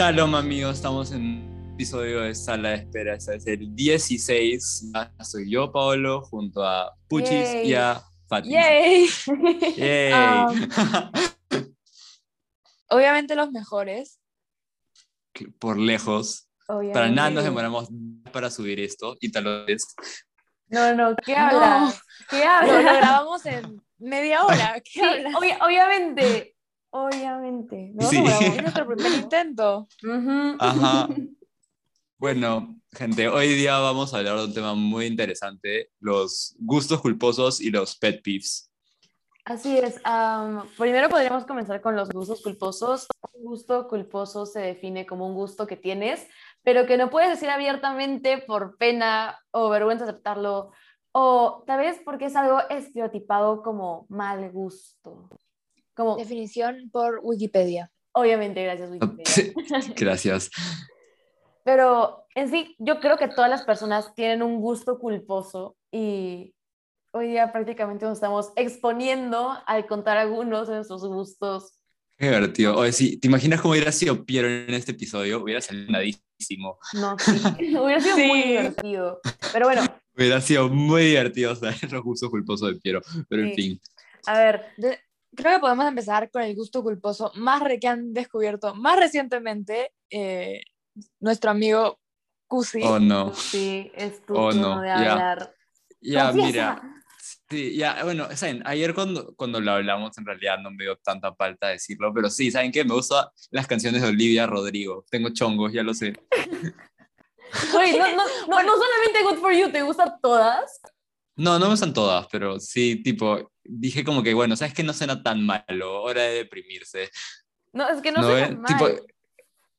Shalom amigos, estamos en un episodio de Sala de Espera, este es el 16. Ya soy yo, Paolo, junto a Puchis Yay. y a Fati. ¡Yay! Yay. Um, Obviamente los mejores. Por lejos. Obviamente. Para nada nos demoramos para subir esto y tal vez. No, no, ¿qué No. hablas? ¿Qué Lo, lo hablas? grabamos en media hora. ¿Qué Sí, hablas? obvia- obviamente. Obviamente. No Sí. Es nuestro primer intento. Ajá. Bueno, gente, hoy día vamos a hablar de un tema muy interesante, los gustos culposos y los pet peeves. Así es. primero podríamos comenzar con los gustos culposos. Un gusto culposo se define como un gusto que tienes, pero que no puedes decir abiertamente por pena o vergüenza aceptarlo, o tal vez porque es algo estereotipado como mal gusto. Como, Definición por Wikipedia. obviamente, gracias Wikipedia. Gracias. Pero en sí, yo creo que todas las personas tienen un gusto culposo y hoy día prácticamente nos estamos exponiendo al contar algunos de nuestros gustos. Qué divertido. Oye, sí, ¿te imaginas cómo hubiera sido Piero en este episodio? Hubiera salido nadísimo. No, sí. Hubiera sido muy Sí. divertido. Pero bueno, Hubiera sido muy divertido saber los gustos culposos de Piero. Pero en Sí. fin. a ver, De- creo que podemos empezar con el gusto culposo más re- que han descubierto más recientemente eh, nuestro amigo Cusi. Oh no. sí, es tu Oh, no, de hablar. Ya, Confiesa. mira. Sí, ya, bueno, saben, ayer cuando, cuando lo hablamos, en realidad no me dio tanta falta decirlo, pero sí, ¿saben qué? Me gustan las canciones de Olivia Rodrigo. Tengo chongos, ya lo sé. Oye, no, no, no, no solamente Good for You, ¿te gustan todas? No, no me gustan todas, pero sí, tipo, dije como que, bueno, ¿sabes qué? No suena tan malo, hora de deprimirse. No, es que no, ¿No suena mal. Tipo,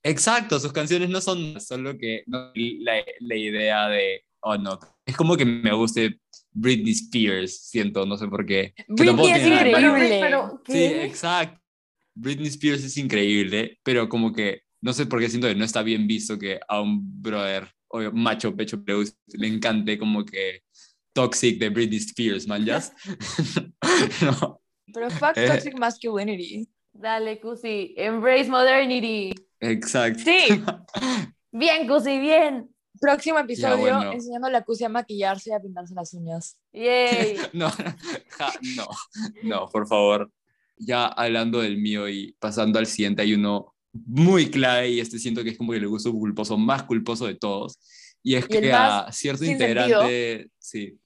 exacto, sus canciones no son solo que no, la, la idea de, oh no, es como que me guste Britney Spears, siento, no sé por qué. Que Britney es increíble. Pero, ¿qué? Sí, exacto. Britney Spears es increíble, pero como que no sé por qué siento que no está bien visto que a un brother o macho pecho le, guste- le encante como que Toxic de Britney Spears, man, ¿ya? no. Pero fuck Eh. toxic masculinity. Dale, Cusi, embrace modernity. Exacto. Sí. Bien, Cusi, bien. Próximo episodio bueno. enseñando a Cusi a maquillarse y a pintarse las uñas. Yay. No, ja, no, no, por favor. Ya hablando del mío y pasando al siguiente, hay uno muy clave y este siento que es como que el gusto culposo más culposo de todos. Y es Y que a cierto integrante, sí,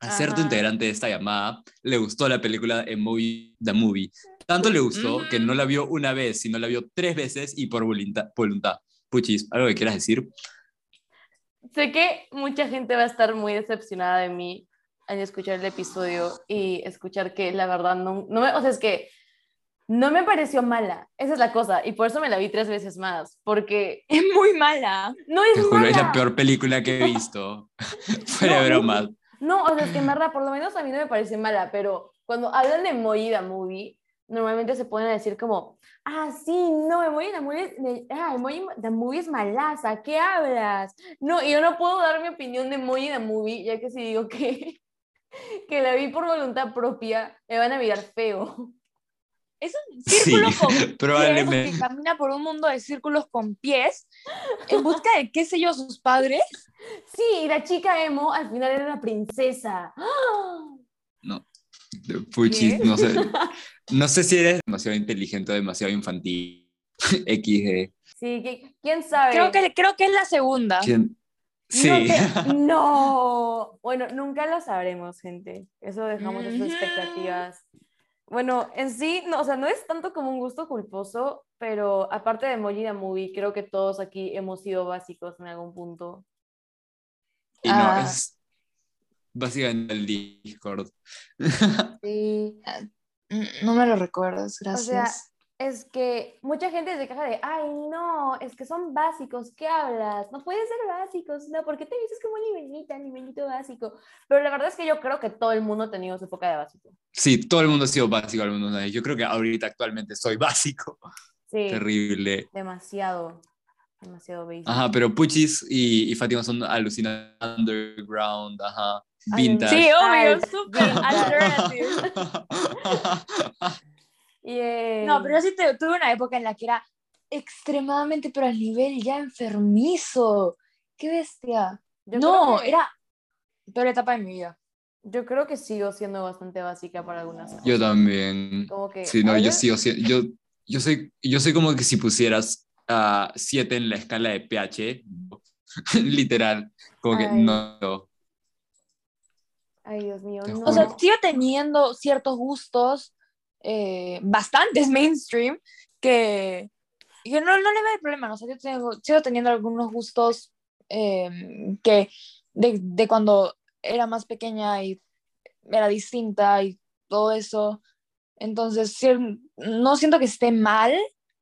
a cierto Ajá. integrante de esta llamada le gustó la película A Movie, The Movie. Tanto le gustó que no la vio una vez, sino la vio tres veces y por voluntad. voluntad. Puchis, ¿algo que quieras decir? Sé que mucha gente va a estar muy decepcionada de mí al escuchar el episodio y escuchar que la verdad no, no me, o sea, es que no me pareció mala, esa es la cosa, y por eso me la vi tres veces más, porque Es muy mala. no es Te juro, mala. es la peor película que he visto. Fuera de No, bromas. No, o sea, es que en por lo menos a mí no me parece mala, pero cuando hablan de the Movie, normalmente se a decir como, ah, sí, no, Emoji Movie, de- ah, Emoji Movie es malaza, ¿qué hablas? No, y yo no puedo dar mi opinión de Emoji the Movie, ya que si digo que, que la vi por voluntad propia, me van a mirar feo. Es un círculo Sí, con pies probablemente. que camina por un mundo de círculos con pies en busca de qué sé yo sus padres. Sí, y la chica emo al final era una princesa. ¡Ah! Puchis, ¿Qué? no sé. No sé si eres demasiado inteligente o demasiado infantil. XD. Sí, que- ¿quién sabe? Creo que, creo que es la segunda. ¿Quién? Sí. No, no. Bueno, nunca lo sabremos, gente. Eso dejamos nuestras Ujú. expectativas. Bueno, en sí, no, o sea, no es tanto como un gusto culposo, pero aparte de Emoji the Movie, creo que todos aquí hemos sido básicos en algún punto. Y no, Ah. es básicamente el Discord. Sí. Mm, No me lo recuerdas, O gracias. sea, es que mucha gente se queja de, ay, no, es que son básicos, ¿qué hablas? No pueden ser básicos, no, ¿por qué te dices como nivelita, nivelito básico? Pero la verdad es que yo creo que todo el mundo ha tenido su época de básico. Sí, todo el mundo ha sido básico algunos ellos. Yo creo que ahorita actualmente soy básico. Sí, Terrible. demasiado, demasiado básico. Ajá, pero Puchis y, y Fátima son alucinantes underground, ajá. Vintage. sí, obvio, súper alternative. No, pero yo sí te- tuve una época en la que era extremadamente, pero al nivel ya enfermizo. ¡Qué bestia! Yo no, creo que- era peor etapa de mi vida. Yo creo que sigo siendo bastante básica para algunas cosas. Yo también. Como que. Sí, no, yo sigo siendo, yo, yo soy, yo soy como que si pusieras a 7 en la escala de pH, literal, como que Ay. no. Ay, Dios mío. No. O sea, sigo teniendo ciertos gustos eh, bastantes mainstream que, que no, no le veo problema. ¿no? O sea, yo tengo, sigo teniendo algunos gustos eh, que de, de cuando era más pequeña y era distinta y todo eso. Entonces, no siento que esté mal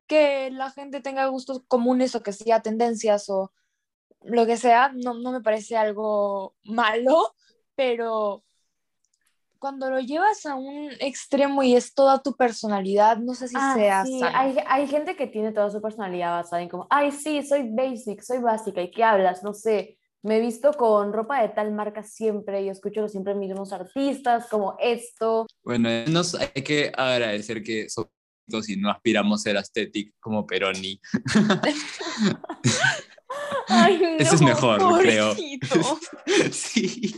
que la gente tenga gustos comunes o que siga tendencias o lo que sea. No, no me parece algo malo, pero cuando lo llevas a un extremo y es toda tu personalidad, no sé si Ah, sea sí, sano. hay, hay gente que tiene toda su personalidad basada en como, ay, sí, soy basic, soy básica, ¿y qué hablas? No sé, me he visto con ropa de tal marca siempre y escucho siempre mismos artistas, como esto. Bueno, nos, hay que agradecer que somos y no aspiramos a ser aesthetic como Peroni. Ay, Ese es no, mejor, creo. pobrecito. sí.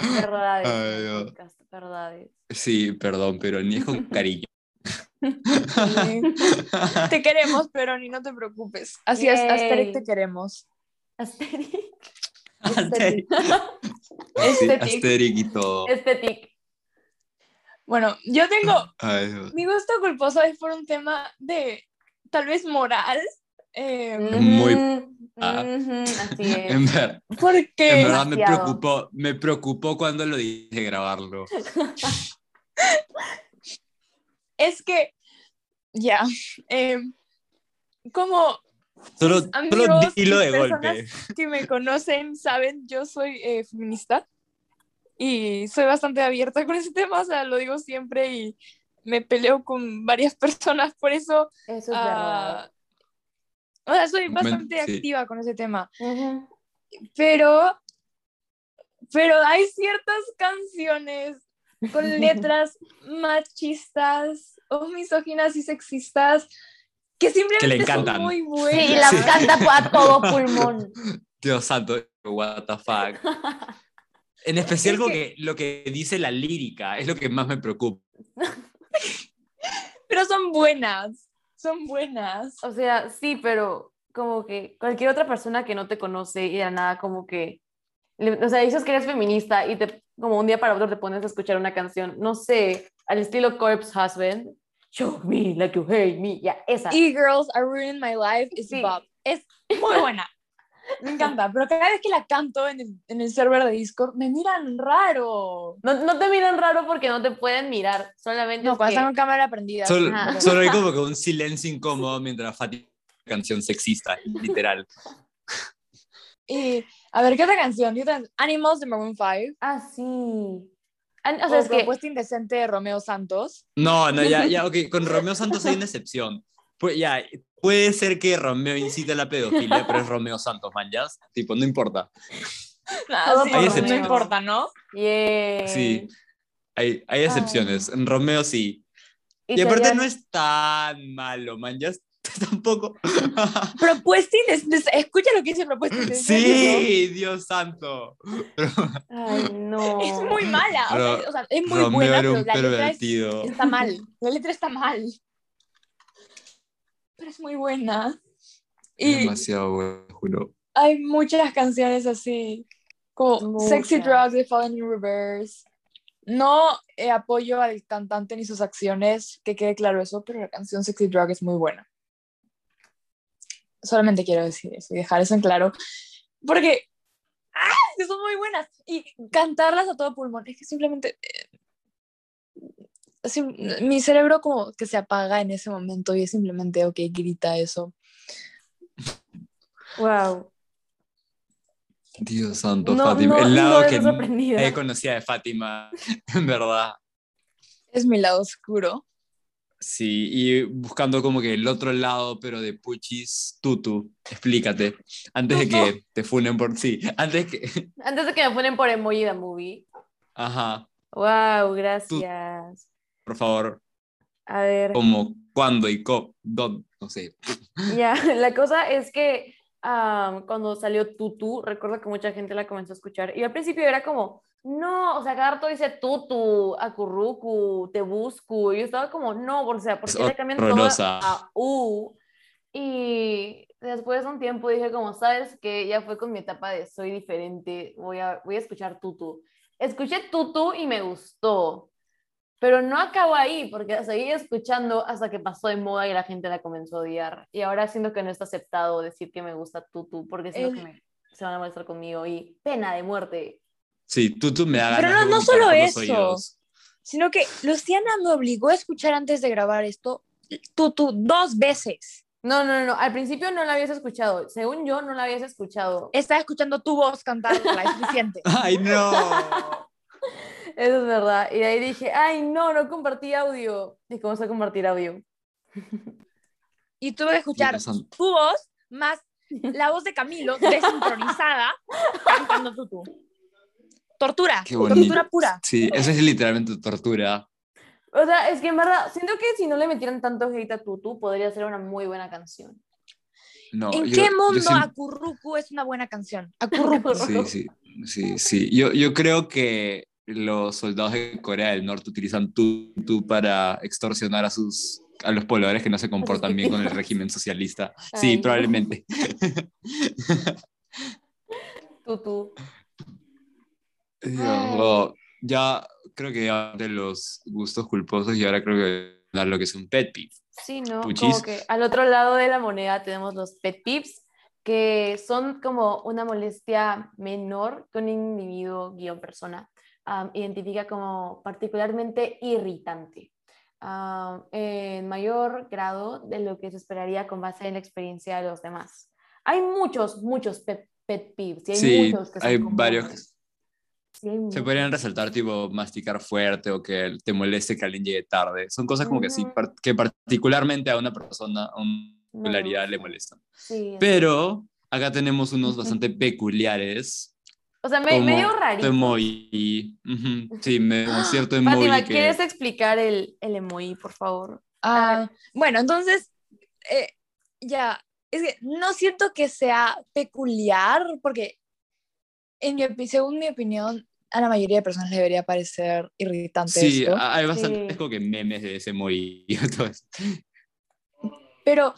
Verdades, Ay, podcast, verdades. Sí, perdón, Peroni es con cariño. Sí. Te queremos, pero ni no te preocupes. Así es, Yay. Asterix te queremos. Asterix. Sí, Aesthetic. Asterix y todo. Aesthetic. Bueno, yo tengo Ay, mi gusto culposo es por un tema de tal vez moral. Eh, Muy- Ujú, Ah. ujú, Así es. En, ver- en porque verdad me preocupó, me preocupó cuando lo dije grabarlo. es que, ya, eh, como Solo, Mis solo amigos, dilo de golpe. que me conocen saben, yo soy eh, feminista y soy bastante abierta con ese tema, o sea, lo digo siempre y me peleo con varias personas por eso. Eso es ah, o sea, soy bastante sí. activa con ese tema, pero, pero hay ciertas canciones con letras machistas o misóginas y sexistas que simplemente encantan. son muy buenas. Sí, las Sí. canta a todo pulmón. Dios santo, what the fuck. En especial Es que- que lo que dice la lírica es lo que más me preocupa. Pero son buenas, son buenas. O sea, sí, pero como que cualquier otra persona que no te conoce y de nada como que, o sea, dices que eres feminista y te, como un día para otro te pones a escuchar una canción, no sé, al estilo Corpse Husband, Show me like you hate me, ya, esa. E-Girls Are Ruining My Life is Sí. Bob. Es muy buena. Me encanta, pero cada vez que la canto en el, en el server de Discord me miran raro. No, no te miran raro porque no te pueden mirar, solamente No, es cuando que- están con cámara prendida. Solo, solo hay como que un silencio incómodo mientras Fati canción sexista, literal. Y, a ver, ¿qué otra canción? ¿Qué otra- Animals de Maroon 5. Ah, sí. Ah, O O sea, es que... Propuesta Indecente de Romeo Santos. No, no, ya, ya, ok, con Romeo Santos hay una excepción. Pues ya, puede ser que Romeo incite a la pedofilia, pero es Romeo Santos, man, ya. Tipo, no importa. Ah, Todo sí, no importa, ¿no? Sí, hay, hay excepciones. En Romeo sí. Y, Y aparte no es tan malo, man, ya tampoco. Propuesta Indecente. Escucha lo que dice Propuesta Indecente. sí, Dios santo. Pero Ay, no. Es muy mala. O sea, es- o sea, es muy Romeo buena, era pero un la letra es- pervertido. está mal. La letra está mal. Pero es muy buena. Y Demasiado bueno, juro. hay muchas canciones así, como Sexy. Drugs de Fallen in Reverse. No eh, apoyo al cantante ni sus acciones, que quede claro eso, pero la canción Sexy Drug es muy buena. Solamente quiero decir eso y dejar eso en claro, porque ¡ah! que son muy buenas y cantarlas a todo pulmón, es que simplemente eh, así, mi cerebro como que se apaga en ese momento y es simplemente, ok, grita eso. Wow. Dios santo, No, Fátima. no, el lado que nadie conocía de Fátima, en verdad. Es mi lado oscuro. Sí, y buscando como que el otro lado, pero de Puchis, Tutu, explícate. Antes de que te funen por sí, antes que. Antes de que me ponen por emoji the movie. Ajá, Wow, gracias. Por favor, A ver. como cuándo y cómo, no sé. Ya, la cosa es que am, cuando salió Tutu, recuerdo que mucha gente la comenzó a escuchar y al principio era como, no, o sea, cada rato dice Tutu, Acurrucu, Te busco, y yo estaba como, no, o sea, ¿por qué le cambian todo a U? Y después de un tiempo dije como, ¿sabes qué? Ya fue con mi etapa de soy diferente, voy a, voy a escuchar Tutu. Escuché Tutu y me gustó, pero no acabó ahí, porque la seguí escuchando hasta que pasó de moda y la gente la comenzó a odiar. Y ahora siento que no está aceptado decir que me gusta Tutu, porque siento El- que me- se van a molestar conmigo y pena de muerte. Sí, tú me da Pero no- no solo eso. Sino que Luciana me obligó a escuchar antes de grabar esto, Tutu, dos veces. No, no, no, al principio no la habías escuchado. Según yo, no la habías escuchado. Estaba escuchando tu voz cantarla, es suficiente. Ay, no. Eso es verdad. Y de ahí dije, ay, no, no compartí audio. Y comencé a compartir audio. Y tuve que escuchar tu voz más la voz de Camilo desincronizada cantando Tutu. Tortura, Qué bonito. tortura pura. Sí, eso es literalmente tortura. O sea, es que en verdad, siento que si no le metieran tanto hate a Tutu, podría ser una muy buena canción. No, ¿En yo- qué mundo siempre- Acurrucu es una buena canción? Acurrucu. Sí, sí, sí, sí. Yo, yo creo que los soldados de Corea del Norte utilizan tutu para extorsionar a sus a los pobladores que no se comportan bien con el régimen socialista. Ay, Sí, probablemente. Tutu. Oh, ya creo que ya de los gustos culposos y ahora creo que dar lo que es un pet peeve. Sí, ¿no? Puchis. Como que al otro lado de la moneda tenemos los pet peeves, que son como una molestia menor que un individuo guion persona identifica como particularmente irritante. en mayor grado de lo que se esperaría con base en la experiencia de los demás. Hay muchos, muchos pet, pet peeves. y hay Sí, muchos que son hay comunes. varios. Sí, hay Se podrían resaltar tipo masticar fuerte o que te moleste que alguien llegue tarde. Son cosas como que sí, Ujú. par- que particularmente a una persona, a una No, popularidad le molestan. sí, Pero acá tenemos unos bastante peculiares. O sea, me, como medio tu rarito. emoji. Ujú, Sí, me, un cierto emoji Fátima, que... ¿quieres explicar el, el emoji, por favor? Ah, bueno, entonces, eh, ya, es que no siento que sea peculiar, porque en mi, según mi opinión, a la mayoría de personas le debería parecer irritante Sí, esto. hay bastantes Sí. como que memes de ese emoji. Pero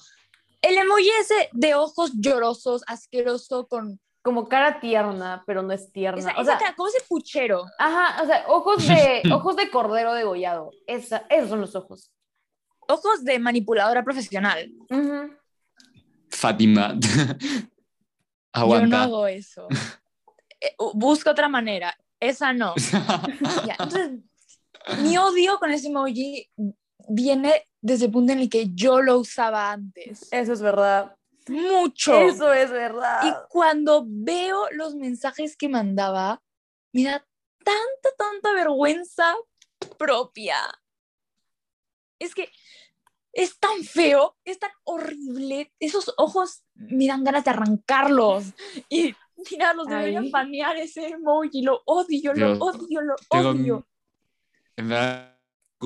el emoji ese de ojos llorosos, asqueroso, con... Como cara tierna, pero no es tierna. Esa, o esa sea, cara, como ese puchero. ajá, o sea, ojos de, ojos de cordero degollado. Esa, esos son los ojos. Ojos de manipuladora profesional. Ujú. Fátima. Yo Aguanta. no hago eso. Eh, busca otra manera. Esa no. Ya, entonces, mi odio con ese emoji viene desde el punto en el que yo lo usaba antes. Eso es verdad. Mucho. Eso es Y verdad. cuando veo los mensajes que mandaba, me da tanta, tanta vergüenza propia. Es que es tan feo, es tan horrible. Esos ojos me dan ganas de arrancarlos y tirarlos. Deberían banear ese emoji. Lo odio, lo Dios. odio, lo Tengo- odio. En verdad,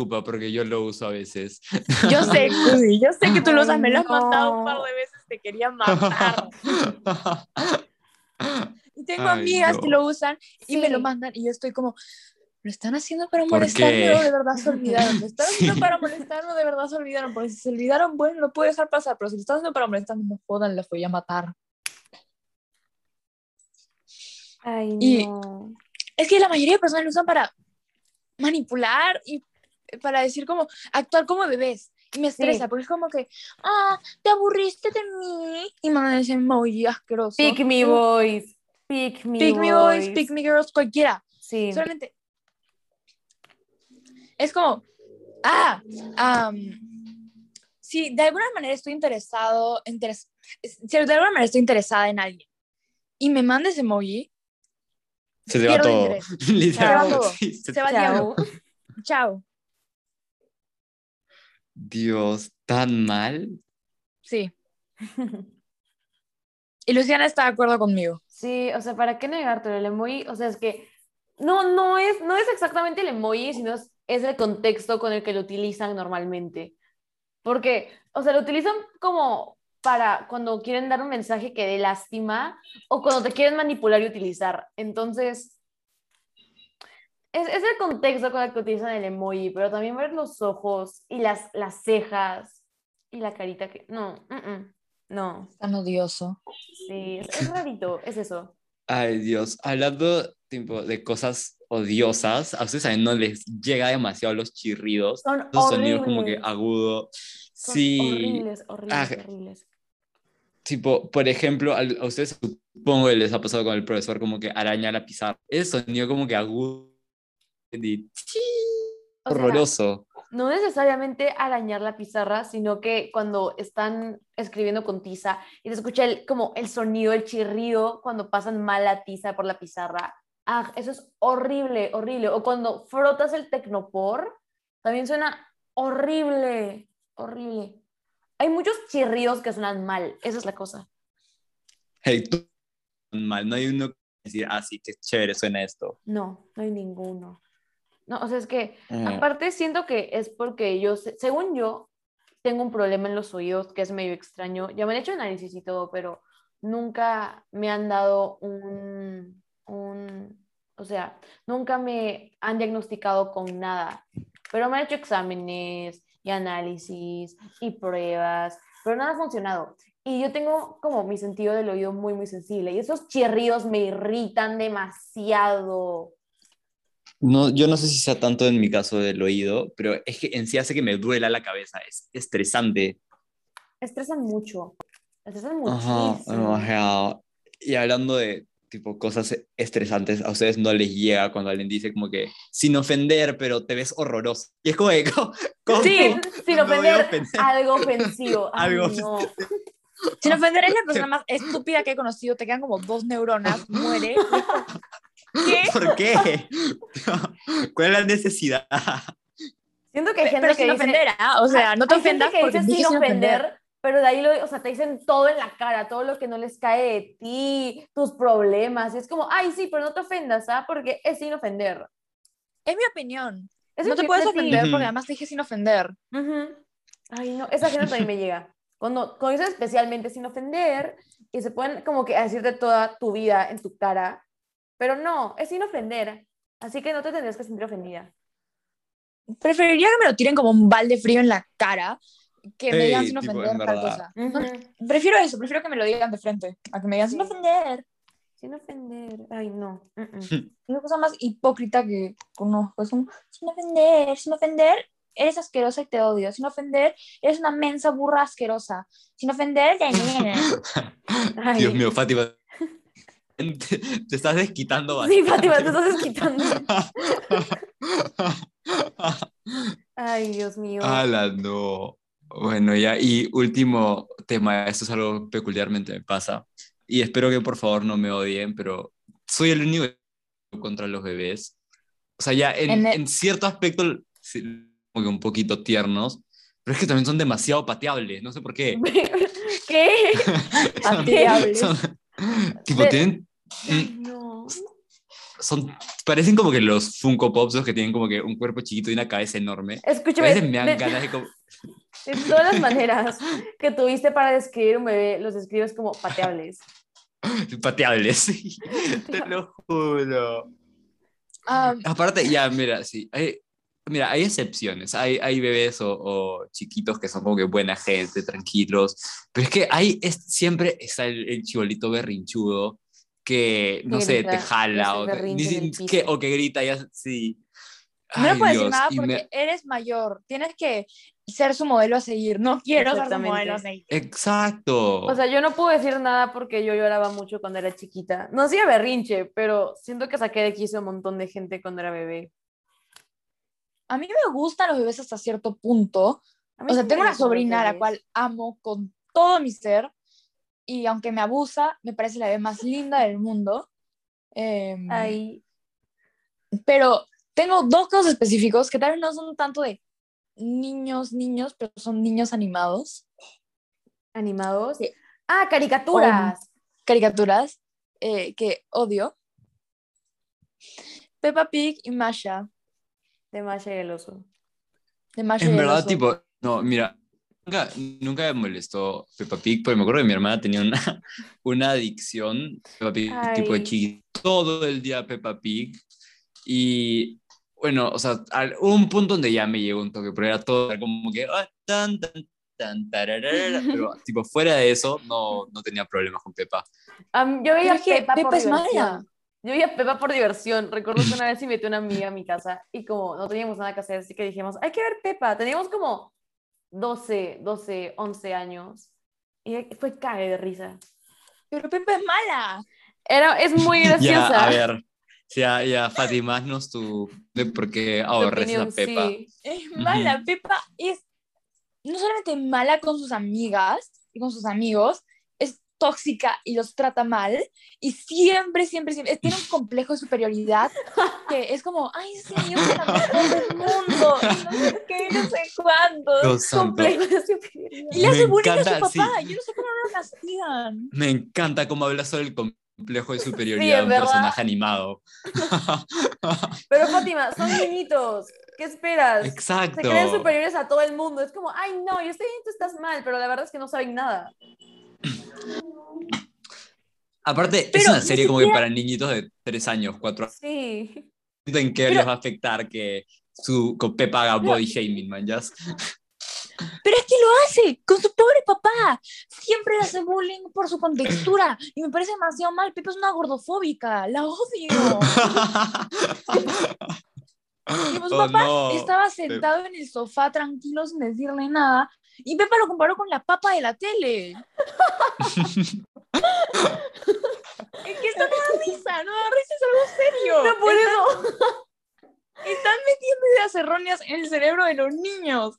porque yo lo uso a veces. Yo sé, Cudi, yo sé que tú lo usas, me lo has mandado un par de veces, te quería matar. Y tengo Ay, amigas no. que lo usan y me lo mandan y yo estoy como, ¿lo están haciendo para ¿Por molestarme qué? o de verdad se olvidaron? ¿Lo están haciendo Sí. para molestarme o de verdad se olvidaron? Porque si se olvidaron, bueno, lo puedo dejar pasar, pero si lo están haciendo para molestarme, no jodan, les voy a matar. Ay, Y- no. Es que la mayoría de personas lo usan para manipular y para decir como, actuar como bebés. Y me estresa, Sí. porque es como que, ah, te aburriste de mí. Y mandan ese emoji asqueroso. Pick me boys. Pick me Pick me boys. boys, pick me girls, cualquiera. Sí. Solamente es como, ah, am, si de alguna manera estoy interesado, interes- si de alguna manera estoy interesada en alguien y me manda ese emoji, Se te va todo. Literal. Se va todo. Sí, se- se va al Chao. Chao. Dios, tan mal. Sí. Y Luciana está de acuerdo conmigo. Sí, o sea, ¿para qué negártelo? El emoji, o sea, es que no, no es, no es exactamente el emoji, sino es, es el contexto con el que lo utilizan normalmente. Porque, o sea, lo utilizan como para cuando quieren dar un mensaje que dé lástima o cuando te quieren manipular y utilizar. Entonces, es, es el contexto con el que utilizan el emoji, pero también ver los ojos y las, las cejas y la carita que... No, mm, no, Tan odioso. sí, es, es rarito, es eso. Ay, Dios. Hablando tipo, de cosas odiosas, a ustedes no les llega demasiado los chirridos. Son Esos sonidos como que agudo. Son Sí. horribles, horribles, Ah, horribles. Tipo, por ejemplo, a ustedes supongo que les ha pasado con el profesor como que araña la pizarra. Ese sonido como que agudo. Y O sea, horroroso. no necesariamente arañar la pizarra, sino que cuando están escribiendo con tiza y se escucha el, como el sonido, el chirrido cuando pasan mal la tiza por la pizarra. Ah, eso es horrible, horrible. O cuando frotas el tecnopor, también suena horrible, horrible. Hay muchos chirridos que suenan mal, esa es la cosa. Hey, tú- mal, no hay uno que decir, ah, sí, qué chévere suena esto. No, no hay ninguno. No, o sea, es que Ah, Aparte, siento que es porque yo, se- según yo, tengo un problema en los oídos que es medio extraño. Ya me han hecho análisis y todo, pero nunca me han dado un, un, o sea, nunca me han diagnosticado con nada. Pero me han hecho exámenes y análisis y pruebas, pero nada ha funcionado. Y yo tengo como mi sentido del oído muy, muy sensible. Y esos chirridos me irritan demasiado. No, yo no sé si sea tanto en mi caso del oído, pero es que en sí hace que me duela la cabeza, es estresante. estresan mucho. Estresan muchísimo. ajá. Y hablando de tipo cosas estresantes, a ustedes no les llega cuando alguien dice como que sin ofender, pero te ves horroroso. Y es como que, ¿cómo? cómo? Sí, sin ofender, a ofender. algo ofensivo. Ay, Algo no. Sin ofender, es la persona más estúpida que he conocido. Te quedan como dos neuronas, muere. ¿Qué? ¿Por qué? ¿Cuál es la necesidad? Siento que hay gente Pero que sin dice, ofender, ¿ah? O sea, no te hay gente ofendas que porque dice sin sin ofender. ofender, pero de ahí lo, o sea, te dicen todo en la cara, todo lo que no les cae de ti, tus problemas. Y es como, ay, sí, pero no te ofendas, ¿ah? Porque es sin ofender. Es mi opinión. Es no te puedes ofender Ujú. porque además te dije sin ofender. Ujú. Ay, no, esa gente también me llega. Cuando, cuando dicen especialmente sin ofender y se pueden como que decirte toda tu vida en tu cara, pero no, es sin ofender. Así que no te tendrías que sentir ofendida. Preferiría que me lo tiren como un balde frío en la cara que me digan sin ofender en tal prefiero eso, prefiero que me lo digan de frente, a que me digan sin ofender. Sin ofender. Ay, no. Es la cosa más hipócrita que conozco. Es como, sin ofender, sin ofender, eres asquerosa y te odio. Sin ofender, eres una mensa burra asquerosa. Sin ofender. Ay. Dios mío, Fátima. Te, te estás desquitando Sí, bastante. Fátima, te estás desquitando. Ay, Dios mío. Ala, no. Bueno, ya, y último tema, esto es algo peculiarmente me pasa, y espero que por favor no me odien, pero soy el único contra los bebés. O sea, ya en, En el- en cierto aspecto, sí, como que un poquito tiernos, pero es que también son demasiado pateables, no sé por qué. ¿Qué? Pateables. Son- tipo, tienen, Ay, no. son, parecen como que los Funko Pops, los que tienen como que un cuerpo chiquito y una cabeza enorme. A Escúchame, veces me dan de, ganas de como... de todas las maneras que tuviste para describir un bebé, los describes como pateables. Pateables, sí, te lo juro. Aparte, ya, mira, sí, hay, mira, hay excepciones, hay, hay bebés o, o chiquitos que son como que buena gente, tranquilos, pero es que hay, es, siempre está el, el chibolito berrinchudo que, no Que sé, grita te jala o, que- ni- o que grita y así, sí. no le Ay, puedo decir Dios, nada porque me- eres mayor. Tienes que ser su modelo a seguir. No quiero ser su modelo a seguir. Exacto. O sea, yo no puedo decir nada porque yo lloraba mucho cuando era chiquita. No hacía berrinche, pero siento que saqué de quicio a un montón de gente cuando era bebé. A mí me gustan los bebés hasta cierto punto. O sea, tengo una sobrina a la cual amo con todo mi ser. Y aunque me abusa, me parece la bebé más linda del mundo. Em, Ay, Pero tengo dos casos específicos que tal vez no son tanto de niños, niños, pero son niños animados, animados. Sí. Ah, caricaturas. caricaturas eh, que odio. Peppa Pig y Masha, De Masha y el oso. de Masha En y el verdad, oso. tipo, no, mira, nunca, nunca me molestó Peppa Pig, porque me acuerdo que mi hermana tenía una, una adicción, Peppa Pig, tipo de chiquito, todo el día Peppa Pig. Y bueno, o sea, al- hubo un punto donde ya me llegó un toque, pero era todo como que, ah, tan, tan, tan, tararara, pero tipo fuera de eso, no, no tenía problemas con Peppa. Am, yo veía que Pepa, por Pepa es mala. diversión. Yo veía Pepa por diversión. Recuerdo que una vez invité a una amiga a mi casa y como no teníamos nada que hacer, así que dijimos, hay que ver Pepa. Teníamos como 12, 12, 11 años. Y fue cague de risa. Pero Pepa es mala. Era, es muy Ya, graciosa. a ver, ya, ya, Fátima, haznos tu, de por qué ahorres a Peppa. sí. Es mala. Pepa es no solamente mala con sus amigas y con sus amigos, tóxica y los trata mal. Y siempre, siempre, siempre tiene un complejo de superioridad que es como, ay, sí, yo soy la mejor del mundo. Y no sé qué, no sé santo. Complejo de superioridad. Y le hace bullying a su papá. sí. Yo no sé cómo no lo castigan. Me encanta cómo habla sobre el complejo de superioridad de un ¿verdad? personaje animado. Pero Fátima, son niñitos. ¿Qué esperas? Exacto. Se creen superiores a todo el mundo. Es como, ay, no, yo estoy bien, tú estás mal, pero la verdad es que no saben nada. Aparte, es una serie como que para niñitos de 3 años, 4 años. Sí. ¿En qué Pero- les va a afectar que su con Peppa haga body shaming, man? ¿ya? Pero es que lo hace con su pobre papá. Siempre le hace bullying por su contextura. Y me parece demasiado mal. Pepa es una gordofóbica. La odio. Y pues su Oh, papá no. estaba sentado en el sofá tranquilo sin decirle nada. Y Pepa lo comparó con la papa de la tele. es que esto no da risa, no da risa, es algo serio. No por están, eso. están metiendo ideas erróneas en el cerebro de los niños.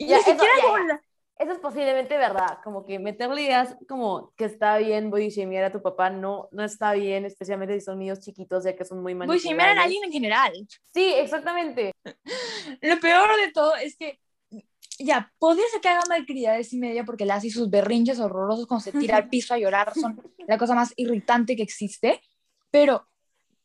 Y Ya, eso- ya, Eso es posiblemente verdad. Como que meterle ideas como que está bien shamear a tu papá no, no está bien, especialmente si son niños chiquitos, ya que son muy Voy a manipulables. a alguien en general. Sí, exactamente. Lo peor de todo es que ya, podría ser que haga malcriadez y media porque le hace sus berrinches horrorosos cuando se tira al piso a llorar, son la cosa más irritante que existe, pero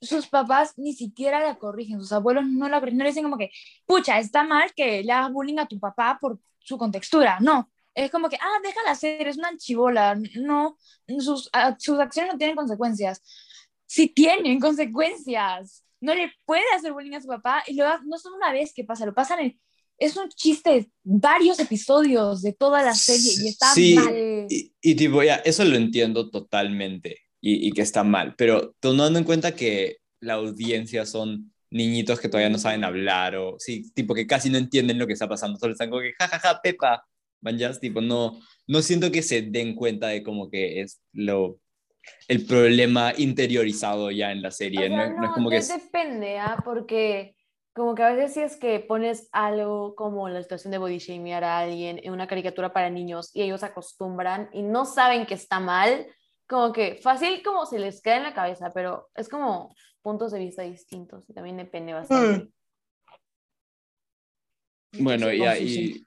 sus papás ni siquiera la corrigen, sus abuelos no la corrigen, no le dicen como que, pucha, está mal que le hagas bullying a tu papá por su contextura, no, es como que, ah, déjala hacer, es una chivola, no, sus, sus acciones no tienen consecuencias, sí tienen consecuencias, no le puede hacer bullying a su papá y ha- no solo una vez que pasa, lo pasan en es un chiste varios episodios de toda la serie y está Sí. mal. Y, y tipo, ya, eso lo entiendo totalmente y, y que está mal, pero tomando en cuenta que la audiencia son niñitos que todavía no saben hablar o, sí, tipo que casi no entienden lo que está pasando, solo están como que, jajaja, Pepa, man, ya, tipo, no, no siento que se den cuenta de como que es lo, el problema interiorizado ya en la O serie, sea, no, no es como que depende, ¿ah? Porque como que a veces si es que pones algo como la situación de body shamear a alguien en una caricatura para niños y ellos acostumbran y no saben que está mal, como que fácil como se les queda en la cabeza, pero es como puntos de vista distintos y también depende bastante. Bueno, Sí, ya, no, sí, y, sí.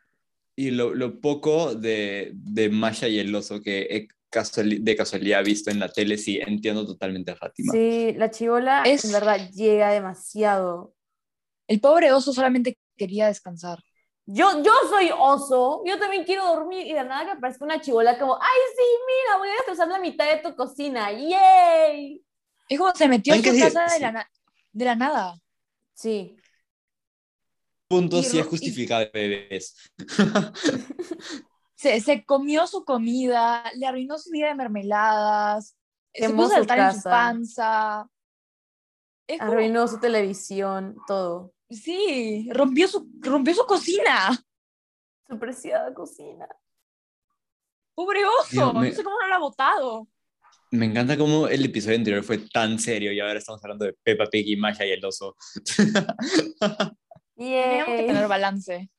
y lo, lo poco de, de Masha y el oso que he casuali- de casualidad visto en la tele, sí, entiendo totalmente a Fátima. Sí, la chivola Es- en verdad llega demasiado. El pobre oso solamente quería descansar. Yo, yo soy oso, yo también quiero dormir y de nada que aparezca una chivola como, ay, sí, mira, voy a destrozar la mitad de tu cocina, ¡yay! Es como se metió que decir- casa de sí. la, de la nada. Sí, Punto Y sí es ro- y- justificable, bebés. Se, se comió su comida, le arruinó su vida de mermeladas, se puso a saltar en su panza. Es como- arruinó su televisión, todo. Sí, rompió su, rompió su cocina. Su preciada cocina. Pobre oso, Dios, me- no sé cómo no lo ha botado. Me encanta cómo el episodio anterior fue tan serio y ahora estamos hablando de Peppa Pig y Masha y el oso. Tenemos que tener balance.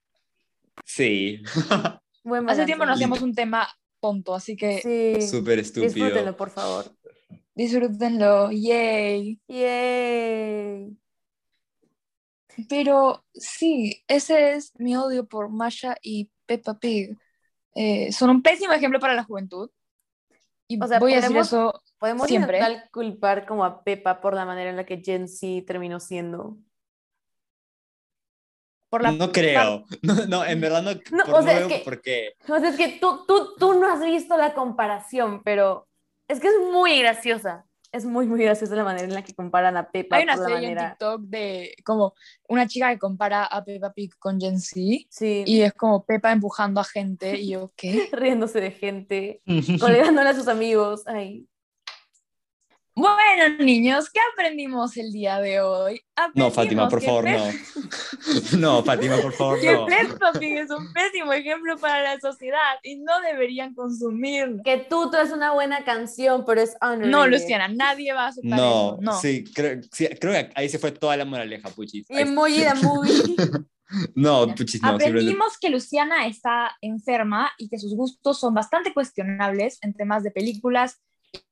sí, Buen Hace tiempo no hacíamos un tema tonto, así que Sí, súper estúpido. disfrútenlo, por favor. disfrútenlo. Yay. Yay. Pero sí, ese es mi odio por Masha y Peppa Pig. Eh, son un pésimo ejemplo para la juventud. Y O sea, voy a decir podemos- eso Podemos Siempre. culpar como a Pepa por la manera en la que Gen Z terminó siendo. por la No creo. No, no, en verdad no, No, por- o no sea, es veo que- por qué. O sea, es que tú, tú, tú no has visto la comparación, pero es que es muy graciosa. Es muy, muy graciosa la manera en la que comparan a Peppa Hay una serie en. TikTok de como una chica que compara a Peppa Pig con Gen Z Sí, y es como Peppa empujando a gente y yo, ¿qué? riéndose de gente, colgándole a sus amigos. Ay, Bueno, niños, ¿qué aprendimos el día de hoy? No, Fátima, Aprendimos por que favor, no. No, Fátima, por favor, Que no. Pig es un pésimo ejemplo para la sociedad y no deberían consumir. que Tuto es una buena canción, pero es underrated. No, Luciana, nadie va a aceptar No, eso. No. sí creo, sí, creo que ahí se fue toda la moraleja, Puchis. Y Emoji the Movie. No, Puchis, no. Aprendimos que Luciana está enferma y que sus gustos son bastante cuestionables en temas de películas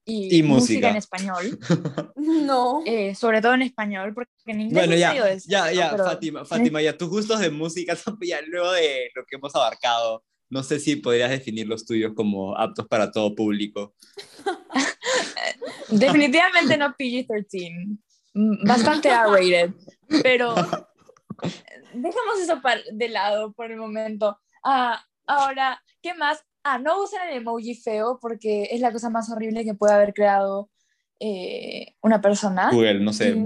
y, Y música. en español, No. eh, sobre todo en español, porque en inglés Bueno, es ya, decente, ya, ya, Pero- Fátima, Fátima, ya tus gustos de música, ya luego de lo que hemos abarcado, no sé si podrías definir los tuyos como aptos para todo público. Definitivamente no PG-13. Mm, Bastante R-rated. Pero dejamos eso de lado por el momento. Ah, ahora, ¿qué más? Ah, no usen el emoji feo porque es la cosa más horrible que puede haber creado eh, una persona. Google, no sé.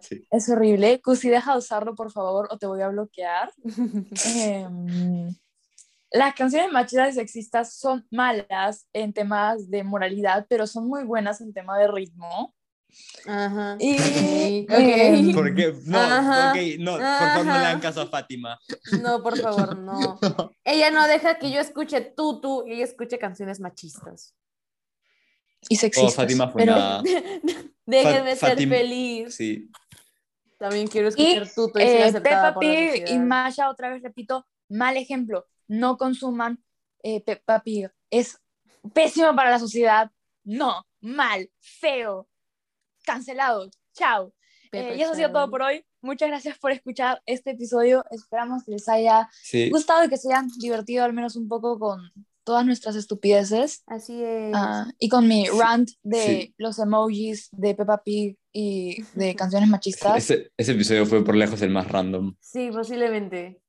Sí. Es horrible. Cusi, deja de usarlo, por favor, o te voy a bloquear. Em, las canciones machistas y sexistas son malas en temas de moralidad, pero son muy buenas en tema de ritmo. Ajá. Y, Ok, ok. ¿Por qué? No, Ajá, no, por favor no le hagan caso a Fátima. No, por favor, no. Ella no deja que yo escuche Tutu y ella escuche canciones machistas. y Oh, sexistas. Fátima fue pero- nada. Déjenme ser feliz. Sí. También quiero Y escuchar Tutu y eh, Peppa Pig y. Masha, otra vez repito, mal ejemplo. No consuman eh, Peppa Pig. Es pésimo para la sociedad. No, mal, feo, cancelado. Chao. Eh, y eso ha sido todo por hoy. Muchas gracias por escuchar este episodio. Esperamos que les haya Sí. gustado y que se hayan divertido al menos un poco con todas nuestras estupideces. Así es. Ah, y con mi rant de Sí. los emojis de Peppa Pig y de canciones machistas. Ese, ese episodio fue por lejos el más random. Sí, posiblemente.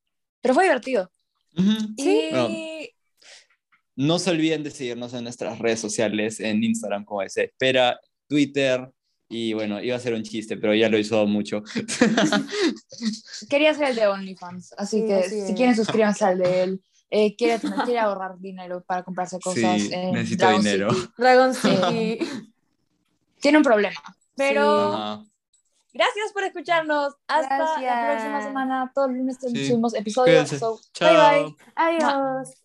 Pero fue divertido. Sí. Y Bueno. No se olviden de seguirnos en nuestras redes sociales, en Instagram como se espera, Twitter, y bueno, iba a ser un chiste, pero ya lo hizo mucho. quería ser el de OnlyFans, así Sí, que así si quieren suscríbanse al de él. Eh, quiere, quiere ahorrar dinero para comprarse cosas. Sí, necesito Dragon dinero. City. Dragon City. Tiene un problema. Pero Ajá. gracias por escucharnos. Hasta la próxima semana. Todos los lunes Sí. subimos episodios. So, bye bye. Adiós.